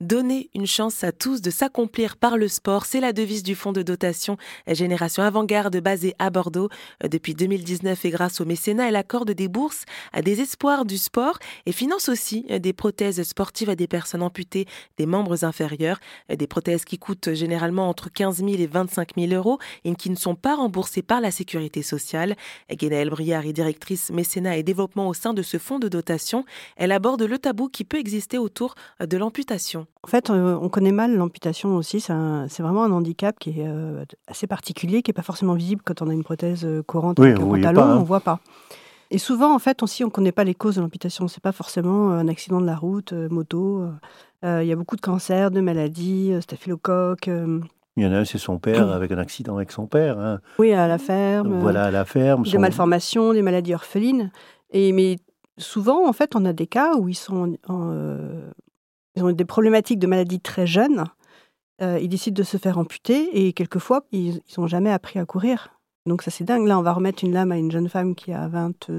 Donner une chance à tous de s'accomplir par le sport, c'est la devise du fonds de dotation Génération Avant-Garde basé à Bordeaux. Depuis 2019 et grâce au mécénat, elle accorde des bourses à des espoirs du sport et finance aussi des prothèses sportives à des personnes amputées des membres inférieurs. Des prothèses qui coûtent généralement entre 15 000 et 25 000 euros et qui ne sont pas remboursées par la sécurité sociale. Guénaëlle Briard est directrice mécénat et développement au sein de ce fonds de dotation. Elle aborde le tabou qui peut exister autour de l'amputation. En fait, euh, on connaît mal l'amputation aussi. C'est vraiment un handicap qui est euh, assez particulier, qui n'est pas forcément visible quand on a une prothèse euh, courante oui, avec un pantalon, on ne hein. voit pas. Et souvent, en fait, aussi, on ne connaît pas les causes de l'amputation. C'est pas forcément un accident de la route, moto. Il y a beaucoup de cancers, de maladies, staphylocoque. Il y en a un, c'est son père, avec un accident avec son père. Hein. Oui, à la ferme. voilà, à la ferme. Des malformations, des maladies orphelines. Et, mais souvent, en fait, on a des cas où ils sont ils ont des problématiques de maladie très jeunes. Euh, ils décident de se faire amputer et quelquefois, ils n'ont jamais appris à courir. Donc ça, c'est dingue. Là, on va remettre une lame à une jeune femme qui a 20,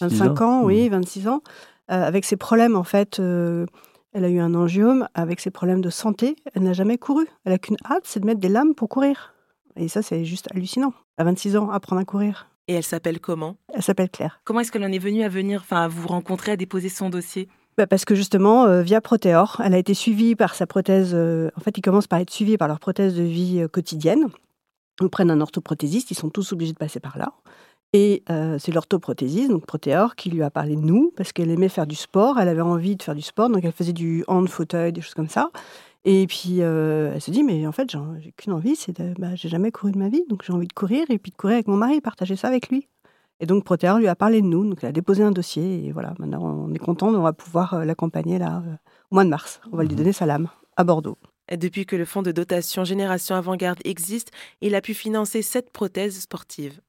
25 ans, oui, 26 mmh. ans, euh, avec ses problèmes, en fait. Euh, elle a eu un angiome avec ses problèmes de santé. Elle n'a jamais couru. Elle n'a qu'une hâte, c'est de mettre des lames pour courir. Et ça, c'est juste hallucinant. À 26 ans, apprendre à courir. Et elle s'appelle comment? Elle s'appelle Claire. Comment est-ce qu'elle en est venue à venir, enfin, à vous rencontrer, à déposer son dossier? Bah, parce que justement, euh, via Proteor, elle a été suivie par sa prothèse. Euh, en fait, ils commencent par être suivis par leur prothèse de vie euh, quotidienne. Ils prennent un orthoprothésiste, ils sont tous obligés de passer par là. Et c'est l'orthoprothésiste, donc Proteor, qui lui a parlé de nous, parce qu'elle aimait faire du sport, elle avait envie de faire du sport, donc elle faisait du hand, fauteuil, des choses comme ça. Et puis elle se dit, mais en fait, j'ai qu'une envie, c'est de. Bah, j'ai jamais couru de ma vie, donc j'ai envie de courir, et puis de courir avec mon mari, partager ça avec lui. Et donc Protéor lui a parlé de nous, donc elle a déposé un dossier et voilà, maintenant on est content, on va pouvoir euh, l'accompagner là euh, au mois de mars. On va lui mhm. donner sa lame à Bordeaux. Depuis que le fonds de dotation Génération Avant-Garde existe, il a pu financer sept prothèses sportives.